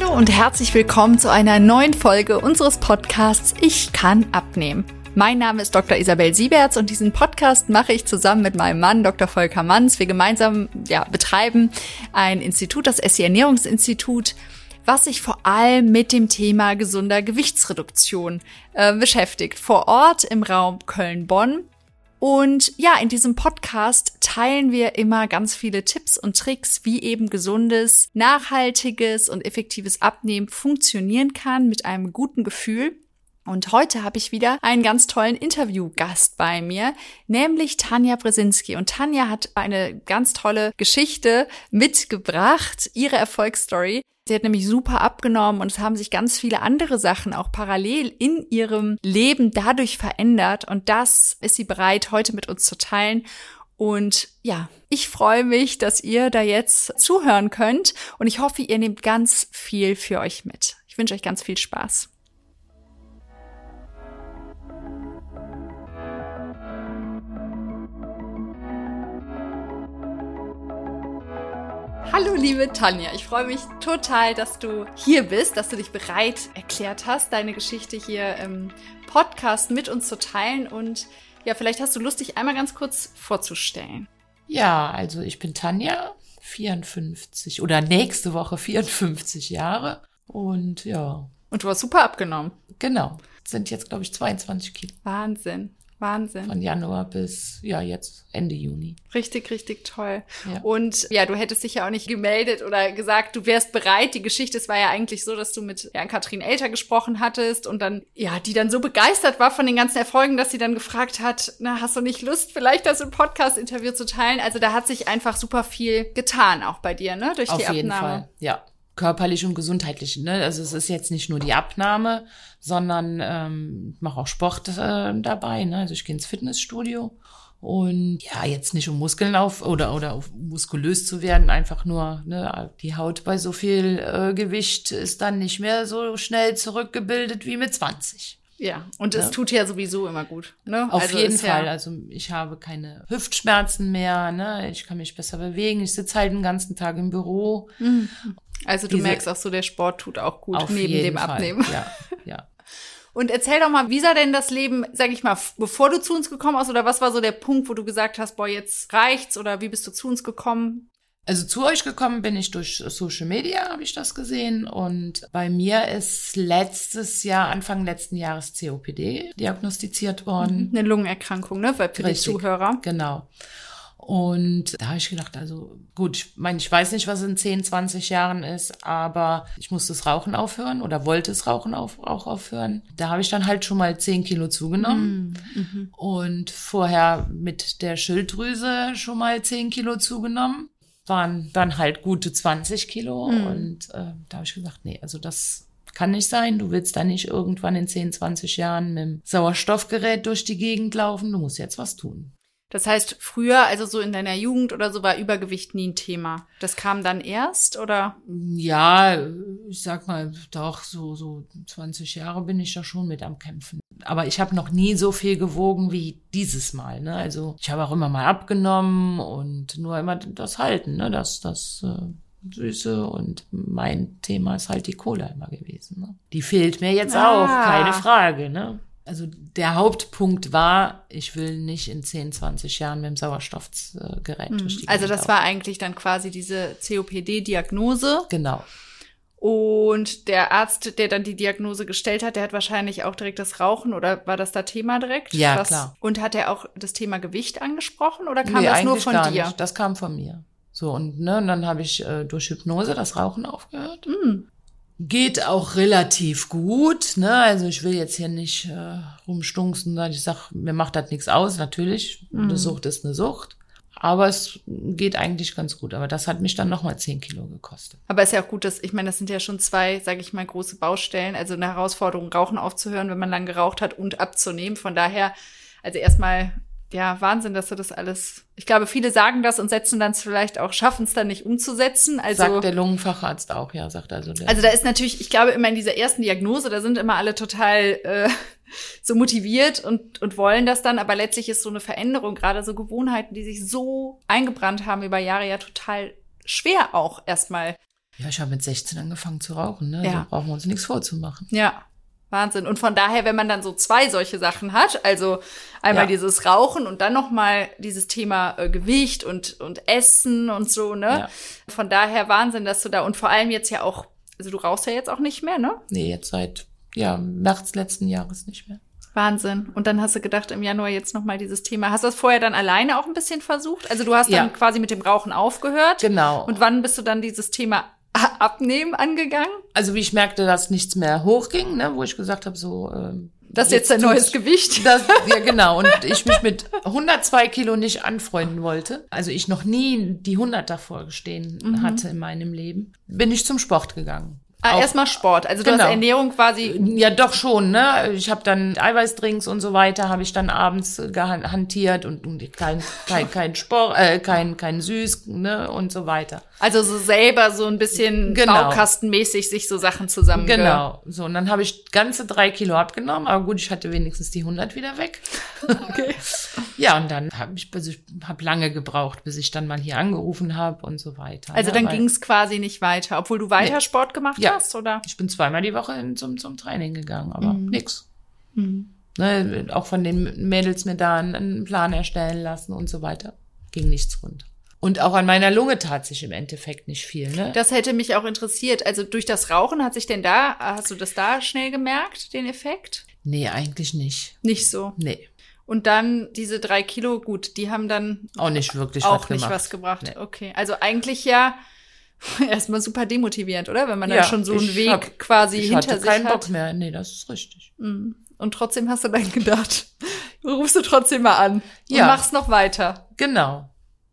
Hallo und herzlich willkommen zu einer neuen Folge unseres Podcasts Ich kann abnehmen. Mein Name ist Dr. Isabel Sieberts und diesen Podcast mache ich zusammen mit meinem Mann Dr. Volker Manns. Wir gemeinsam ja, betreiben ein Institut, das Essie Ernährungsinstitut, was sich vor allem mit dem Thema gesunder Gewichtsreduktion äh, beschäftigt. Vor Ort im Raum Köln-Bonn und ja, in diesem Podcast teilen wir immer ganz viele Tipps und Tricks, wie eben gesundes, nachhaltiges und effektives Abnehmen funktionieren kann mit einem guten Gefühl. Und heute habe ich wieder einen ganz tollen Interviewgast bei mir, nämlich Tanja Brzezinski. Und Tanja hat eine ganz tolle Geschichte mitgebracht, ihre Erfolgsstory. Sie hat nämlich super abgenommen und es haben sich ganz viele andere Sachen auch parallel in ihrem Leben dadurch verändert. Und das ist sie bereit, heute mit uns zu teilen. Und ja, ich freue mich, dass ihr da jetzt zuhören könnt. Und ich hoffe, ihr nehmt ganz viel für euch mit. Ich wünsche euch ganz viel Spaß. Hallo liebe Tanja, ich freue mich total, dass du hier bist, dass du dich bereit erklärt hast, deine Geschichte hier im Podcast mit uns zu teilen. Und ja, vielleicht hast du Lust, dich einmal ganz kurz vorzustellen. Ja, also ich bin Tanja, 54 oder nächste Woche 54 Jahre. Und ja. Und du hast super abgenommen. Genau. Sind jetzt, glaube ich, 22 Kilo. Wahnsinn. Wahnsinn. Von Januar bis, ja, jetzt Ende Juni. Richtig, richtig toll. Ja. Und ja, du hättest dich ja auch nicht gemeldet oder gesagt, du wärst bereit. Die Geschichte, es war ja eigentlich so, dass du mit ja, Katrin Elter gesprochen hattest und dann, ja, die dann so begeistert war von den ganzen Erfolgen, dass sie dann gefragt hat, na, hast du nicht Lust, vielleicht das im Podcast-Interview zu teilen? Also da hat sich einfach super viel getan, auch bei dir, ne, durch Auf die Abnahme. Auf jeden Fall, ja körperlich und gesundheitlich. Ne? Also es ist jetzt nicht nur die Abnahme, sondern ähm, mache auch Sport äh, dabei. Ne? Also ich gehe ins Fitnessstudio und ja, jetzt nicht um Muskeln auf oder oder auf muskulös zu werden, einfach nur ne, die Haut bei so viel äh, Gewicht ist dann nicht mehr so schnell zurückgebildet wie mit 20. Ja, und es ja. tut ja sowieso immer gut. Ne? Auf also jeden Fall. Ja also ich habe keine Hüftschmerzen mehr, ne? Ich kann mich besser bewegen. Ich sitze halt den ganzen Tag im Büro. Mhm. Also du Diese, merkst auch so, der Sport tut auch gut neben dem Fall. Abnehmen. Ja, ja. Und erzähl doch mal, wie sah denn das Leben, sag ich mal, bevor du zu uns gekommen bist oder was war so der Punkt, wo du gesagt hast, boah, jetzt reicht's oder wie bist du zu uns gekommen? Also zu euch gekommen bin ich durch Social Media, habe ich das gesehen. Und bei mir ist letztes Jahr, Anfang letzten Jahres COPD diagnostiziert worden. Eine Lungenerkrankung, ne? Weil für Richtig, die Zuhörer. Genau. Und da habe ich gedacht, also gut, ich meine, ich weiß nicht, was in 10, 20 Jahren ist, aber ich musste das Rauchen aufhören oder wollte das Rauchen auf, auch aufhören. Da habe ich dann halt schon mal 10 Kilo zugenommen mm, mhm. und vorher mit der Schilddrüse schon mal 10 Kilo zugenommen. Waren dann halt gute 20 Kilo mm. und äh, da habe ich gesagt, nee, also das kann nicht sein. Du willst da nicht irgendwann in 10, 20 Jahren mit dem Sauerstoffgerät durch die Gegend laufen. Du musst jetzt was tun. Das heißt, früher, also so in deiner Jugend oder so, war Übergewicht nie ein Thema. Das kam dann erst, oder? Ja, ich sag mal, doch, so, so 20 Jahre bin ich da schon mit am Kämpfen. Aber ich habe noch nie so viel gewogen wie dieses Mal. Ne? Also ich habe auch immer mal abgenommen und nur immer das Halten, ne? das, das äh, Süße und mein Thema ist halt die Cola immer gewesen. Ne? Die fehlt mir jetzt ah. auch, keine Frage. Ne? Also der Hauptpunkt war, ich will nicht in 10, 20 Jahren mit dem Sauerstoffgerät mhm. durch die Also das war eigentlich dann quasi diese COPD-Diagnose. Genau. Und der Arzt, der dann die Diagnose gestellt hat, der hat wahrscheinlich auch direkt das Rauchen oder war das da Thema direkt? Ja, Was, klar. Und hat er auch das Thema Gewicht angesprochen oder kam nee, das nur von dir? Nicht. Das kam von mir. So, und, ne, und dann habe ich äh, durch Hypnose das Rauchen aufgehört. Mhm geht auch relativ gut. Ne? Also ich will jetzt hier nicht äh, rumstunken, ich sag, mir macht das nichts aus. Natürlich, mhm. eine Sucht ist eine Sucht. Aber es geht eigentlich ganz gut. Aber das hat mich dann nochmal zehn Kilo gekostet. Aber ist ja auch gut, dass, ich meine, das sind ja schon zwei, sage ich mal, große Baustellen. Also eine Herausforderung, Rauchen aufzuhören, wenn man lang geraucht hat und abzunehmen. Von daher, also erstmal ja, Wahnsinn, dass du das alles. Ich glaube, viele sagen das und setzen dann vielleicht auch, schaffen es dann nicht umzusetzen. Also, sagt der Lungenfacharzt auch, ja, sagt also der. Also da ist natürlich, ich glaube, immer in dieser ersten Diagnose, da sind immer alle total äh, so motiviert und, und wollen das dann, aber letztlich ist so eine Veränderung, gerade so Gewohnheiten, die sich so eingebrannt haben über Jahre, ja total schwer auch erstmal Ja, ich habe mit 16 angefangen zu rauchen, ne? Ja. Da brauchen wir uns nichts vorzumachen. Ja. Wahnsinn. Und von daher, wenn man dann so zwei solche Sachen hat, also einmal Ja. dieses Rauchen und dann noch mal dieses Thema äh, Gewicht und und Essen und so, ne? Ja. Von daher Wahnsinn, dass du da und vor allem jetzt ja auch, also du rauchst ja jetzt auch nicht mehr, ne? Nee, jetzt seit ja, März letzten Jahres nicht mehr. Wahnsinn. Und dann hast du gedacht, im Januar jetzt noch mal dieses Thema. Hast du das vorher dann alleine auch ein bisschen versucht? Also du hast Ja. dann quasi mit dem Rauchen aufgehört. Genau. Und wann bist du dann dieses Thema Abnehmen angegangen? also wie ich merkte, dass nichts mehr hochging, ne, wo ich gesagt habe, so ähm, Das ist jetzt dein neues tut's- Gewicht. Das, ja, genau. Und ich mich mit 102 Kilo nicht anfreunden wollte. Also ich noch nie die 100 davor gestehen Mhm. hatte in meinem Leben. Bin ich zum Sport gegangen. Ah, erstmal Sport. Also du Genau. hast Ernährung quasi Ja, doch schon, ne? Ich habe dann Eiweißdrinks und so weiter, habe ich dann abends gehantiert und, und kein, kein, kein Sport, äh, kein, kein Süß, ne? Und so weiter. Also so selber so ein bisschen Genau. baukastenmäßig sich so Sachen zusammen. Genau. So, und dann habe ich ganze drei Kilo abgenommen, aber gut, ich hatte wenigstens die 100 wieder weg. Okay. Ja, und dann habe ich, also ich habe lange gebraucht, bis ich dann mal hier angerufen habe und so weiter. Also ne? dann ging es quasi nicht weiter, obwohl du weiter Nee. Sport gemacht Ja. Hast, oder? Ich bin zweimal die Woche hin zum, zum Training gegangen, aber Mhm. nix. Ne, auch von den Mädels mir da einen, einen Plan erstellen lassen und so weiter. Ging nichts runter. Und auch an meiner Lunge tat sich im Endeffekt nicht viel. Ne? Das hätte mich auch interessiert. Also durch das Rauchen hat sich denn da, hast du das da schnell gemerkt, den Effekt? nee, eigentlich nicht. Nicht so. Nee, Und dann diese drei Kilo, gut, die haben dann auch nicht wirklich auch was nicht gemacht. was gebracht. Nee. Okay. Also eigentlich ja erstmal super demotivierend, oder? Wenn man dann Ja, schon so einen Weg hab- quasi Ich hinter hatte sich keinen hat. Bock mehr. Nee, das ist richtig. Mhm. Und trotzdem hast du dann gedacht, rufst du trotzdem mal an und Ja. machst noch weiter. Genau.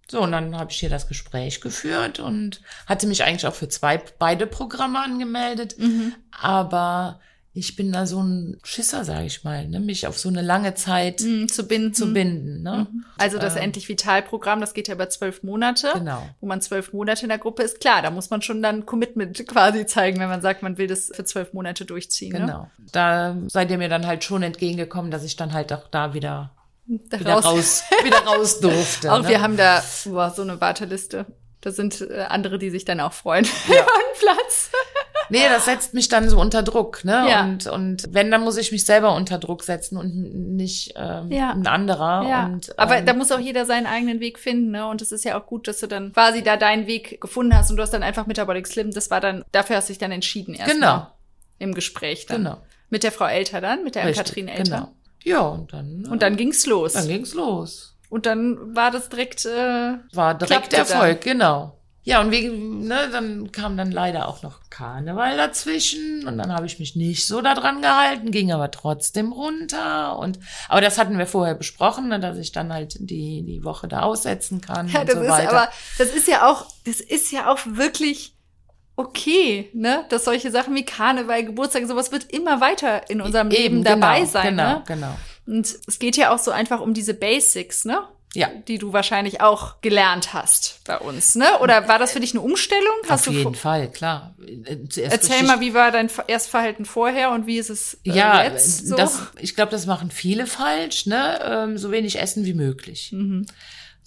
So, und dann habe ich hier das Gespräch geführt und hatte mich eigentlich auch für zwei, beide Programme angemeldet. Aber ich bin da so ein Schisser, sage ich mal, ne? mich auf so eine lange Zeit Mhm, zu binden. zu binden. Ne? Also das Ähm, Endlich Vital-Programm, das geht ja über zwölf Monate. Genau. Wo man zwölf Monate in der Gruppe ist. Klar, da muss man schon dann Commitment quasi zeigen, wenn man sagt, man will das für zwölf Monate durchziehen. Ne? Genau. Da seid ihr mir dann halt schon entgegengekommen, dass ich dann halt auch da wieder, Da wieder raus, wieder raus durfte. Auch ne? wir haben da boah, so eine Warteliste. Da sind äh, andere, die sich dann auch freuen über einen Platz. Nee, das setzt mich dann so unter Druck, ne? Ja. Und, und wenn, dann muss ich mich selber unter Druck setzen und nicht ähm, Ja. ein anderer. Ja, Und, aber ähm, da muss auch jeder seinen eigenen Weg finden, ne? Und es ist ja auch gut, dass du dann quasi da deinen Weg gefunden hast und du hast dann einfach Metabolic Slim. Das war dann, dafür hast du dich dann entschieden erst Genau. im Gespräch dann. Genau. Mit der Frau Elter dann, mit der Richtig, Katrin Elter. Genau. Ja, und dann, Und dann ging's los. dann ging's los. und dann war das direkt, äh, War direkt Erfolg, genau. Ja, und wie, ne, dann kam dann leider auch noch Karneval dazwischen und dann habe ich mich nicht so daran gehalten, ging aber trotzdem runter und aber das hatten wir vorher besprochen, ne, dass ich dann halt die die Woche da aussetzen kann Ja, und das so ist weiter. aber, das ist ja auch, das ist ja auch wirklich okay, ne? Dass solche Sachen wie Karneval, Geburtstag, sowas wird immer weiter in unserem Leben Eben, dabei genau, sein, genau, ne? Genau. Und es geht ja auch so einfach um diese Basics, ne? Ja. Die du wahrscheinlich auch gelernt hast bei uns, ne? Oder war das für dich eine Umstellung? Hast Auf du jeden Fall, klar. Äh, Zuerst Erzähl mal, wie war dein Ver- Erstverhalten vorher und wie ist es äh, ja, jetzt so? das, ich glaube, das machen viele falsch, ne? Ähm, so wenig essen wie möglich. Mhm.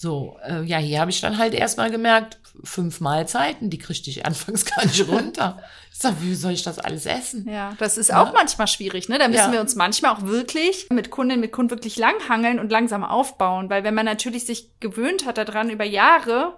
So, äh, ja, hier habe ich dann halt erstmal gemerkt, fünf Mahlzeiten, die kriegte ich anfangs gar nicht runter. Ich sag, wie soll ich das alles essen? Ja, das ist auch manchmal schwierig, ne? Da müssen Ja. wir uns manchmal auch wirklich mit Kundinnen, mit Kunden wirklich langhangeln und langsam aufbauen, weil wenn man natürlich sich gewöhnt hat daran über Jahre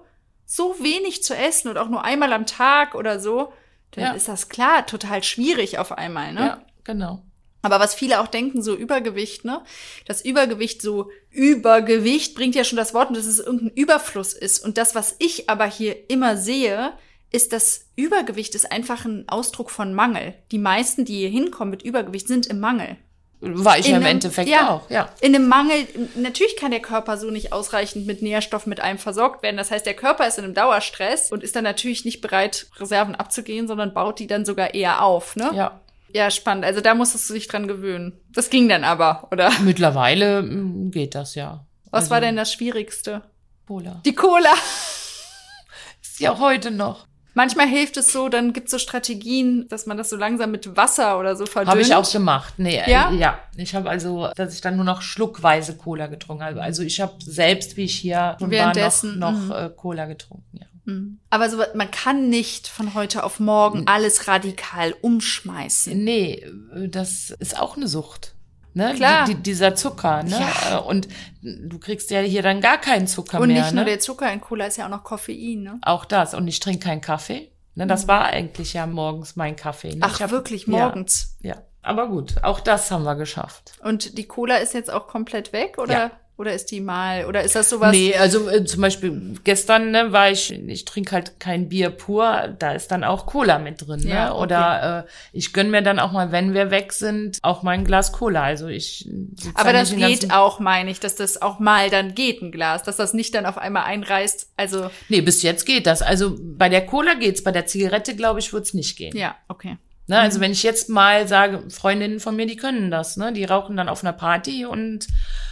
so wenig zu essen und auch nur einmal am Tag oder so, dann Ja. ist das klar total schwierig auf einmal, ne? Ja, genau. Aber was viele auch denken, so Übergewicht, ne? Das Übergewicht, so Übergewicht bringt ja schon das Wort, dass es irgendein Überfluss ist. Und das, was ich aber hier immer sehe, ist, dass Übergewicht ist einfach ein Ausdruck von Mangel. Die meisten, die hier hinkommen mit Übergewicht, sind im Mangel. War ich ja im einem- Endeffekt ja, auch, ja. In einem Mangel, natürlich kann der Körper so nicht ausreichend mit Nährstoffen mit einem versorgt werden. Das heißt, der Körper ist in einem Dauerstress und ist dann natürlich nicht bereit, Reserven abzugehen, sondern baut die dann sogar eher auf, ne? Ja. Ja, spannend. Also da musstest du dich dran gewöhnen. Das ging dann aber, oder? Mittlerweile mm, geht das ja. Was Also, war denn das Schwierigste? Cola. Die Cola. Ist ja auch heute noch. Manchmal hilft es so, dann gibt's so Strategien, dass man das so langsam mit Wasser oder so verdünnt. Habe ich auch gemacht. Nee, Ja? äh, ja. Ich habe also, dass ich dann nur noch schluckweise Cola getrunken habe. Also ich habe selbst, wie ich hier schon war, Währenddessen, noch, mhm. noch äh, Cola getrunken, ja. Mhm. Aber so, man kann nicht von heute auf morgen alles radikal umschmeißen. Nee, das ist auch eine Sucht. Ne? Klar. Die, die, dieser Zucker, ne? Ja. Und du kriegst ja hier dann gar keinen Zucker Und mehr. nicht nur ne? der Zucker in Cola ist ja auch noch Koffein, ne? Auch das. Und ich trinke keinen Kaffee. Ne, das war eigentlich ja morgens mein Kaffee. Ne? Mhm. Ach, hab- wirklich, ja, morgens. Ja, aber gut, auch das haben wir geschafft. Und die Cola ist jetzt auch komplett weg, oder? Ja. Oder ist die mal, oder ist das sowas? Nee, also äh, zum Beispiel gestern ne, war ich, ich trinke halt kein Bier pur, da ist dann auch Cola mit drin. Ne? Ja, okay. Oder äh, ich gönn mir dann auch mal, wenn wir weg sind, auch mal ein Glas Cola. Also ich Aber da das geht auch, meine ich, dass das auch mal dann geht, ein Glas, dass das nicht dann auf einmal einreißt. Also, Nee, bis jetzt geht das. Also bei der Cola geht's, bei der Zigarette, glaube ich, wird's nicht gehen. ja, okay. Ne, also wenn ich jetzt mal sage, Freundinnen von mir, die können das, ne? Die rauchen dann auf einer Party und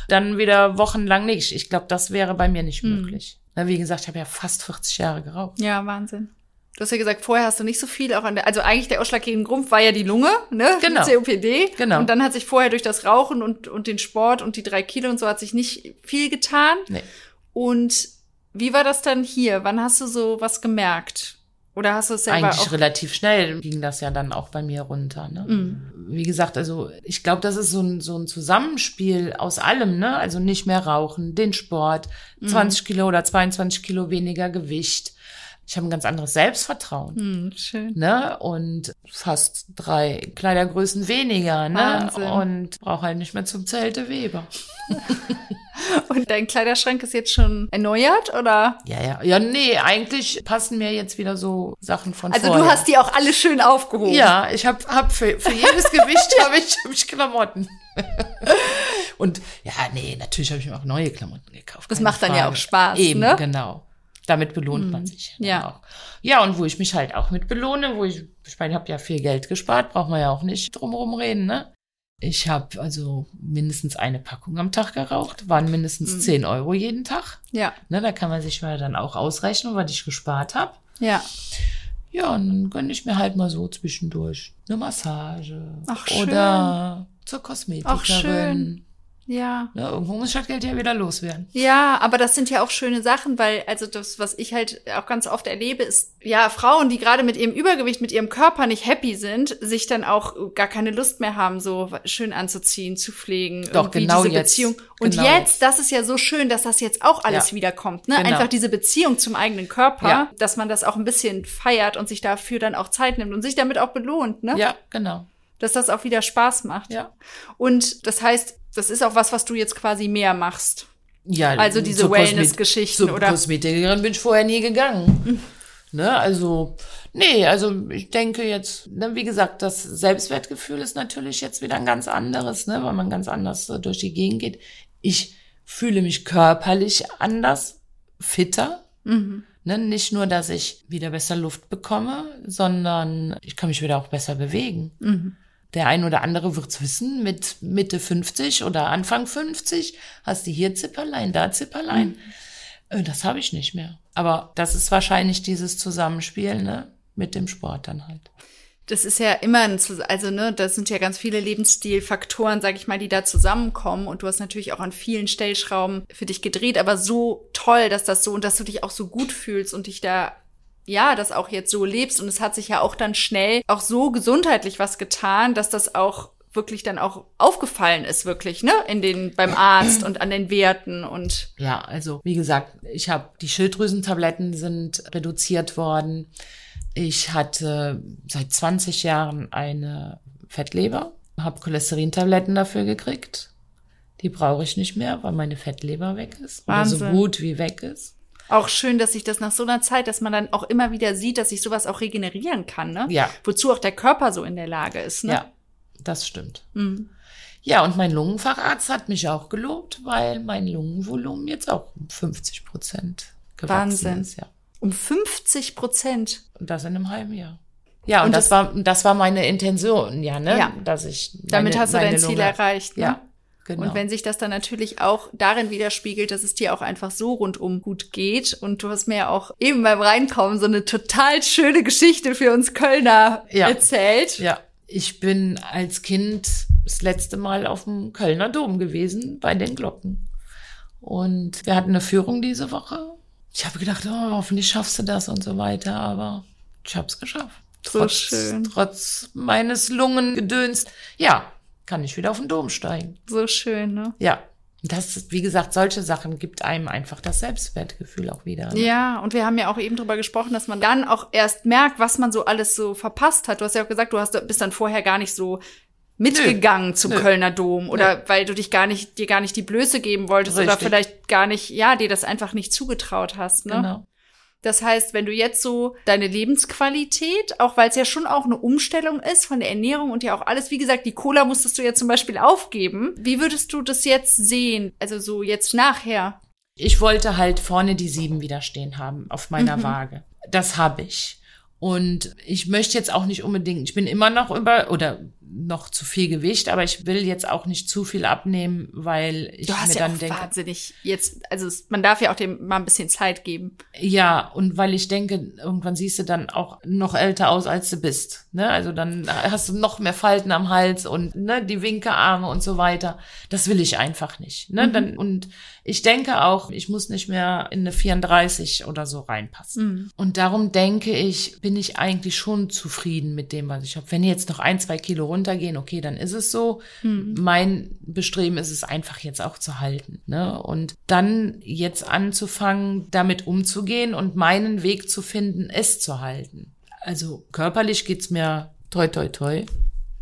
dann wieder wochenlang nicht. Ich glaube, das wäre bei mir nicht möglich. Na, wie gesagt, ich habe ja fast 40 Jahre geraucht. Ja, Wahnsinn. Du hast ja gesagt, vorher hast du nicht so viel auch an der, also eigentlich der ausschlaggebende Grund war ja die Lunge, ne? Genau. Die COPD. Genau. Und dann hat sich vorher durch das Rauchen und, und den Sport und die drei Kilo und so hat sich nicht viel getan. Nee. Und wie war das dann hier? Wann hast du so was gemerkt? Oder hast du es selber Eigentlich auch? relativ schnell ging das ja dann auch bei mir runter. Ne? Mhm. Wie gesagt, also ich glaube, das ist so ein, so ein Zusammenspiel aus allem, ne? Also nicht mehr rauchen, den Sport, Mhm. 20 Kilo oder 22 Kilo weniger Gewicht. Ich habe ein ganz anderes Selbstvertrauen. Hm, schön. ne? Und fast drei Kleidergrößen weniger, ne? Wahnsinn. Und brauche halt nicht mehr zum Zelte Weber. Und dein Kleiderschrank ist jetzt schon erneuert oder? Ja, ja. Ja, nee, eigentlich passen mir jetzt wieder so Sachen von Also vorher. du hast die auch alle schön aufgehoben. Ja, ich habe hab für, für jedes Gewicht habe ich, hab ich Klamotten. Und ja, nee, natürlich habe ich mir auch neue Klamotten gekauft. Das macht dann ja Frage. auch Spaß, Eben, ne? genau. Damit belohnt man sich Ja. auch. Ja, und wo ich mich halt auch mit belohne, wo ich, ich meine, ich habe ja viel Geld gespart, braucht man ja auch nicht drumherum reden, ne? Ich habe also mindestens eine Packung am Tag geraucht, waren mindestens Mhm. 10 Euro jeden Tag. Ja, Ne, da kann man sich mal dann auch ausrechnen, was ich gespart habe. ja. Ja, und dann gönne ich mir halt mal so zwischendurch eine Massage. Ach, schön. Oder zur Kosmetikerin. Ach, schön. Ja. Ne, irgendwo muss das Geld ja wieder loswerden. Ja, aber das sind ja auch schöne Sachen, weil also das, was ich halt auch ganz oft erlebe, ist ja Frauen, die gerade mit ihrem Übergewicht, mit ihrem Körper nicht happy sind, sich dann auch gar keine Lust mehr haben, so schön anzuziehen, zu pflegen, Doch, irgendwie genau diese jetzt. Beziehung. Und Genau jetzt, das ist ja so schön, dass das jetzt auch alles Ja. wiederkommt, ne? Genau. Einfach diese Beziehung zum eigenen Körper, Ja. dass man das auch ein bisschen feiert und sich dafür dann auch Zeit nimmt und sich damit auch belohnt, ne? Ja, genau. Dass das auch wieder Spaß macht. Ja. Und das heißt, das ist auch was, was du jetzt quasi mehr machst. Ja, Also diese Wellness-Geschichten oder- Kosmetikerin bin ich vorher nie gegangen. ne, also, nee, also ich denke jetzt, ne, wie gesagt, das Selbstwertgefühl ist natürlich jetzt wieder ein ganz anderes, ne, weil man ganz anders äh, durch die Gegend geht. Ich fühle mich körperlich anders, fitter. Mhm. Ne, nicht nur, dass ich wieder besser Luft bekomme, sondern ich kann mich wieder auch besser bewegen. Mhm. Der ein oder andere wird's wissen, mit Mitte 50 oder Anfang 50 hast du hier Zipperlein, da Zipperlein. Äh, Das habe ich nicht mehr. Aber das ist wahrscheinlich dieses Zusammenspiel, ne? Mit dem Sport dann halt. Das ist ja immer ein, also ne, das sind ja ganz viele Lebensstilfaktoren, sag ich mal, die da zusammenkommen. Und du hast natürlich auch an vielen Stellschrauben für dich gedreht, aber so toll, dass das so und dass du dich auch so gut fühlst und dich da ja, das auch jetzt so lebst. Und es hat sich ja auch dann schnell auch so gesundheitlich was getan, dass das auch wirklich dann auch aufgefallen ist, wirklich, ne? In den, beim Arzt und an den Werten und Ja, also wie gesagt, ich habe die Schilddrüsentabletten sind reduziert worden. Ich hatte seit 20 Jahren eine Fettleber, habe Cholesterintabletten dafür gekriegt. Die brauche ich nicht mehr, weil meine Fettleber weg ist oder so Wahnsinn. gut wie weg ist. Auch schön, dass sich das nach so einer Zeit, dass man dann auch immer wieder sieht, dass sich sowas auch regenerieren kann, ne? Ja. Wozu auch der Körper so in der Lage ist, ne? Ja, das stimmt. Mhm. Ja, und mein Lungenfacharzt hat mich auch gelobt, weil mein Lungenvolumen jetzt auch um 50 Prozent gewachsen Wahnsinn. ist. Ja. Um 50 Prozent. Und das in einem halben Jahr. Ja, und, Und das, das- war das war meine Intention, ja, ne? Ja. Dass ich Damit meine, hast du dein Ziel Lunge- erreicht, ne? Ja, genau. Und wenn sich das dann natürlich auch darin widerspiegelt, dass es dir auch einfach so rundum gut geht. Und du hast mir ja auch eben beim Reinkommen so eine total schöne Geschichte für uns Kölner Ja. erzählt. ja, ich bin als Kind das letzte Mal auf dem Kölner Dom gewesen bei den Glocken. Und wir hatten eine Führung diese Woche ich habe gedacht, oh, hoffentlich schaffst du das und so weiter, aber ich habe es geschafft. So trotz, schön. Trotz meines Lungengedöns. Ja, kann ich wieder auf den Dom steigen. So schön, ne? Ja. Das, wie gesagt, solche Sachen gibt einem einfach das Selbstwertgefühl auch wieder. Ne? Ja, und wir haben ja auch eben drüber gesprochen, dass man dann auch erst merkt, was man so alles so verpasst hat. Du hast ja auch gesagt, du hast, bist dann vorher gar nicht so mitgegangen zum Nö. Kölner Dom oder weil du dich gar nicht, dir gar nicht die Blöße geben wolltest oder Richtig. vielleicht gar nicht, ja, dir das einfach nicht zugetraut hast, ne? Genau. Das heißt, wenn du jetzt so deine Lebensqualität, auch weil es ja schon auch eine Umstellung ist von der Ernährung und ja auch alles, wie gesagt, die Cola musstest du ja zum Beispiel aufgeben. Wie würdest du das jetzt sehen? Also so jetzt nachher. Ich wollte halt vorne die sieben wieder stehen haben auf meiner Mhm. Waage. Das habe ich. Und ich möchte jetzt auch nicht unbedingt, ich bin immer noch über oder noch zu viel Gewicht, aber ich will jetzt auch nicht zu viel abnehmen, weil ich Du hast mir ja dann auch denke, wahnsinnig jetzt, also man darf ja auch dem mal ein bisschen Zeit geben. ja, und weil ich denke, irgendwann siehst du dann auch noch älter aus, als du bist. Ne? Also dann hast du noch mehr Falten am Hals und ne, die Winkearme und so weiter. Das will ich einfach nicht. Ne? Dann, und ich denke auch, ich muss nicht mehr in eine 34 oder so reinpassen. Und darum denke ich, bin ich eigentlich schon zufrieden mit dem, was ich habe. Wenn jetzt noch ein, zwei Kilo runtergehen, okay, dann ist es so. Mein Bestreben ist es einfach jetzt auch zu halten. Ne? Und dann jetzt anzufangen, damit umzugehen und meinen Weg zu finden, es zu halten. Also körperlich geht's mir toi toi toi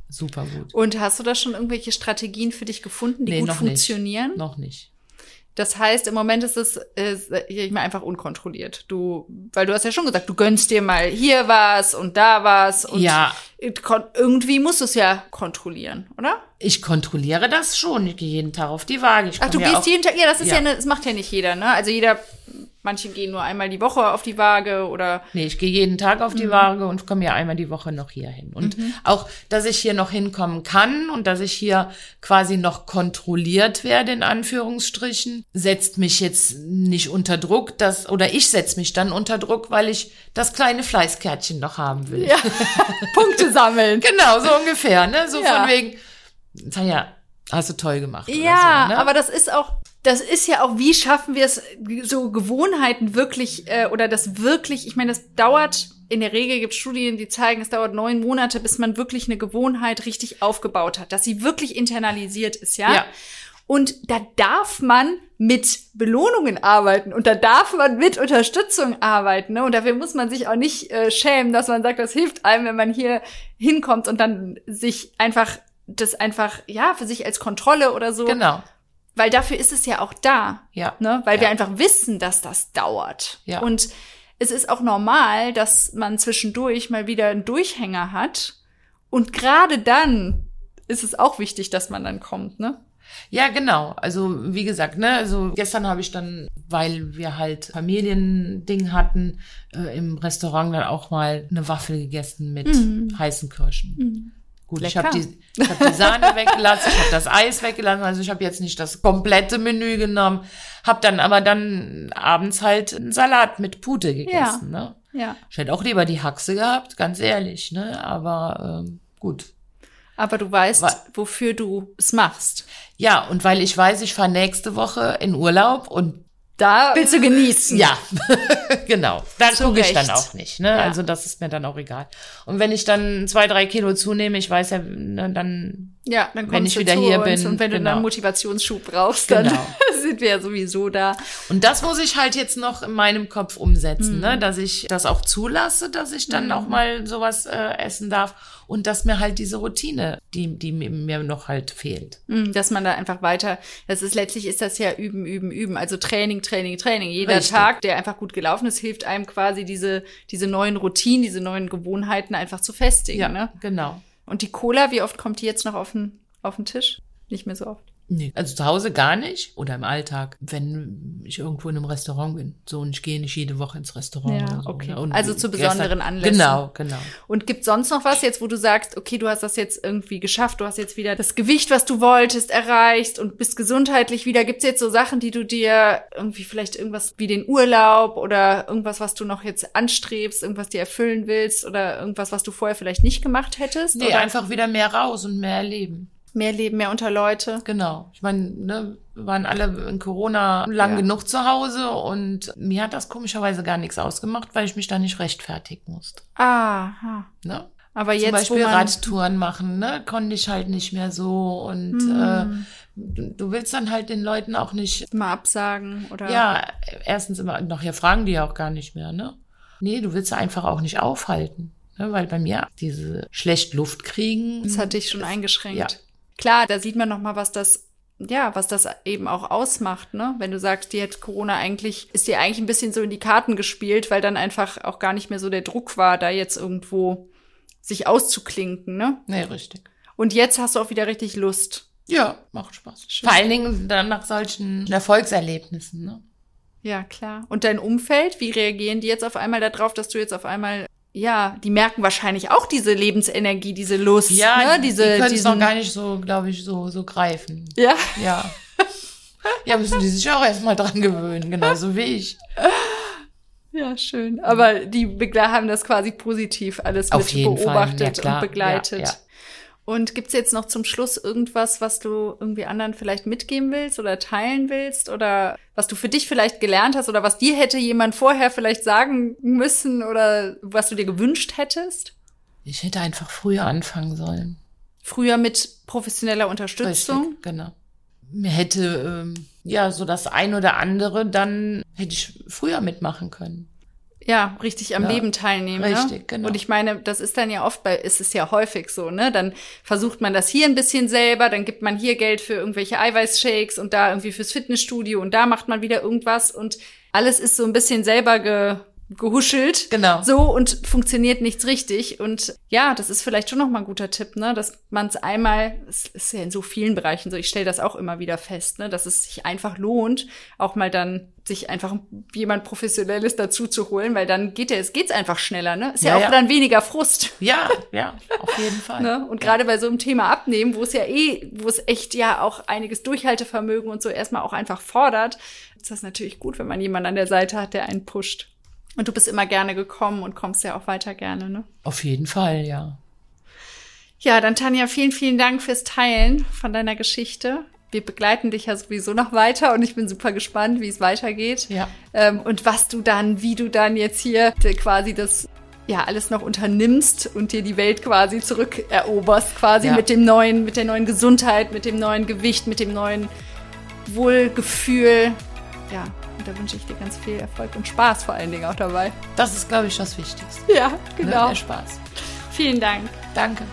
super gut. Und hast du da schon irgendwelche Strategien für dich gefunden, die Nee, gut noch funktionieren? Nicht. Noch nicht. Das heißt, im Moment ist es, äh, ich meine, einfach unkontrolliert. Du, weil du hast ja schon gesagt, du gönnst dir mal hier was und da was und Ja. irgendwie musst du es ja kontrollieren, oder? Ich kontrolliere das schon. Ich gehe jeden Tag auf die Waage. Ich Ach, du ja gehst jeden Tag, ja, das ist ja, Ja. eine, das macht ja nicht jeder, ne? Also jeder, manche gehen nur einmal die Woche auf die Waage oder Nee, ich gehe jeden Tag auf die Mhm. Waage und komme ja einmal die Woche noch hier hin. Und auch, dass ich hier noch hinkommen kann und dass ich hier quasi noch kontrolliert werde, in Anführungsstrichen, setzt mich jetzt nicht unter Druck, dass, oder ich setze mich dann unter Druck, weil ich das kleine Fleißkärtchen noch haben will. ja, Punkte sammeln. Genau, so ungefähr, ne? So Ja. von wegen, Tanja, hast du toll gemacht. Ja, so, ne? aber das ist auch, das ist ja auch, wie schaffen wir es, so Gewohnheiten wirklich, äh, oder das wirklich, ich meine, das dauert, in der Regel gibt es Studien, die zeigen, es dauert neun Monate, bis man wirklich eine Gewohnheit richtig aufgebaut hat, dass sie wirklich internalisiert ist, ja? Ja. Und da darf man mit Belohnungen arbeiten und da darf man mit Unterstützung arbeiten. Ne? Und dafür muss man sich auch nicht äh, schämen, dass man sagt, das hilft einem, wenn man hier hinkommt und dann sich einfach das einfach, ja, für sich als Kontrolle oder so. Genau. Weil dafür ist es ja auch da. Ja. Ne? Weil wir Ja. einfach wissen, dass das dauert. Ja. Und es ist auch normal, dass man zwischendurch mal wieder einen Durchhänger hat. Und gerade dann ist es auch wichtig, dass man dann kommt, ne? Ja, genau. Also wie gesagt, ne, also gestern habe ich dann, weil wir halt Familiending hatten, äh, im Restaurant dann auch mal eine Waffel gegessen mit heißen Kirschen. Gut, ich habe. Lecker. die, ich hab die Sahne weggelassen, ich habe das Eis weggelassen, also ich habe jetzt nicht das komplette Menü genommen, habe dann aber dann abends halt einen Salat mit Pute gegessen. Ne? Ja. Ich hätte auch lieber die Haxe gehabt, ganz ehrlich, ne? Aber ähm, gut. Aber du weißt, Wa- wofür du es machst. Ja, und weil ich weiß, ich fahre nächste Woche in Urlaub und Da willst du genießen. Ja, genau. Da gucke ich dann auch nicht. Ne? Ja. Also das ist mir dann auch egal. Und wenn ich dann zwei, drei Kilo zunehme, ich weiß ja, ne, dann Ja, dann Wenn ich du wieder hier bin, und wenn du genau. dann einen Motivationsschub brauchst, dann Genau. sind wir ja sowieso da. und das muss ich halt jetzt noch in meinem Kopf umsetzen, Mhm. ne? dass ich das auch zulasse, dass ich dann auch mal sowas äh, essen darf und dass mir halt diese Routine, die die mir- noch halt fehlt. Mm, Dass man da einfach weiter, das ist letztlich ist das ja üben, üben, üben. Also Training, Training, Training. Jeder Richtig. Tag, der einfach gut gelaufen ist, hilft einem quasi diese, diese neuen Routinen, diese neuen Gewohnheiten einfach zu festigen. Ja, Ne? genau. Und die Cola, wie oft kommt die jetzt noch auf den, auf den Tisch? Nicht mehr so oft. Nee. Also zu Hause gar nicht oder im Alltag, wenn ich irgendwo in einem Restaurant bin. So und ich gehe nicht jede Woche ins Restaurant. Ja, oder so, okay. ne? Also zu besonderen Anlässen. Genau, genau. Und gibt sonst noch was jetzt, wo du sagst, okay, du hast das jetzt irgendwie geschafft, du hast jetzt wieder das Gewicht, was du wolltest, erreicht und bist gesundheitlich wieder. Gibt's jetzt so Sachen, die du dir irgendwie vielleicht irgendwas wie den Urlaub oder irgendwas, was du noch jetzt anstrebst, irgendwas dir erfüllen willst oder irgendwas, was du vorher vielleicht nicht gemacht hättest? Nee, oder einfach wieder mehr raus und mehr erleben. Mehr Leben, mehr unter Leute? Genau. Ich meine, ne, waren alle in Corona lang Ja. genug zu Hause und mir hat das komischerweise gar nichts ausgemacht, weil ich mich da nicht rechtfertigen musste. Aha. Ne? Aber Zum jetzt, Beispiel wo man, Radtouren machen, ne? Konnte ich halt nicht mehr so und äh, Hm. du, du willst dann halt den Leuten auch nicht mal absagen oder Ja, erstens immer, nachher fragen die ja auch gar nicht mehr, ne? Nee, du willst einfach auch nicht aufhalten. Ne? Weil bei mir diese schlecht Luft kriegen. das hat dich schon eingeschränkt. Ja. Klar, da sieht man noch mal, was das ja, was das eben auch ausmacht, ne? Wenn du sagst, dir hat Corona eigentlich, ist dir eigentlich ein bisschen so in die Karten gespielt, weil dann einfach auch gar nicht mehr so der Druck war, da jetzt irgendwo sich auszuklinken, ne? Nee, richtig. Und jetzt hast du auch wieder richtig Lust. Ja, macht Spaß. Vor allen Dingen dann nach solchen Erfolgserlebnissen, ne? Ja, klar. Und dein Umfeld, wie reagieren die jetzt auf einmal darauf, dass du jetzt auf einmal, ja, die merken wahrscheinlich auch diese Lebensenergie, diese Lust, ne? diese, die können es noch gar nicht so, glaube ich, so, so greifen. ja, Ja. ja, müssen die sich auch erstmal dran gewöhnen, genauso wie ich. ja, schön. Aber die Begleiter haben das quasi positiv alles Auf mit jeden Fall, beobachtet ja, und begleitet. Ja, ja. Und gibt's jetzt noch zum Schluss irgendwas, was du irgendwie anderen vielleicht mitgeben willst oder teilen willst oder was du für dich vielleicht gelernt hast oder was dir hätte jemand vorher vielleicht sagen müssen oder was du dir gewünscht hättest? Ich hätte einfach früher anfangen sollen. Früher mit professioneller Unterstützung. Richtig, genau. Mir hätte, ähm, ja, so das ein oder andere, dann hätte ich früher mitmachen können. Ja, richtig am Ja, Leben teilnehmen. richtig, ne? genau. Und ich meine, das ist dann ja oft bei, ist es ja häufig so, ne? Dann versucht man das hier ein bisschen selber, dann gibt man hier Geld für irgendwelche Eiweißshakes und da irgendwie fürs Fitnessstudio und da macht man wieder irgendwas und alles ist so ein bisschen selber ge, gehuschelt. Genau. So und funktioniert nichts richtig. Und ja, das ist vielleicht schon noch mal ein guter Tipp, ne? Dass man es einmal, es ist ja in so vielen Bereichen so, ich stelle das auch immer wieder fest, ne? Dass es sich einfach lohnt, auch mal dann sich einfach jemand Professionelles dazu zu holen, weil dann geht ja, es geht's einfach schneller, ne? Ist ja, Ja, auch ja. dann weniger Frust. Ja, ja, auf jeden Fall. Ne? Und gerade bei so einem Thema Abnehmen, wo es ja eh, wo es echt ja auch einiges Durchhaltevermögen und so erstmal auch einfach fordert, ist das natürlich gut, wenn man jemanden an der Seite hat, der einen pusht. Und du bist immer gerne gekommen und kommst ja auch weiter gerne, ne? Auf jeden Fall, ja. Ja, dann Tanja, vielen, vielen Dank fürs Teilen von deiner Geschichte. Wir begleiten dich ja sowieso noch weiter und ich bin super gespannt, wie es weitergeht. Ja. Ähm, und was du dann, wie du dann jetzt hier quasi das ja alles noch unternimmst und dir die Welt quasi zurückeroberst, quasi Ja. mit dem neuen, mit der neuen Gesundheit, mit dem neuen Gewicht, mit dem neuen Wohlgefühl. Ja, und da wünsche ich dir ganz viel Erfolg und Spaß vor allen Dingen auch dabei. Das ist, glaube ich, das Wichtigste. Ja, Ne? genau. Der Spaß. Vielen Dank. Danke.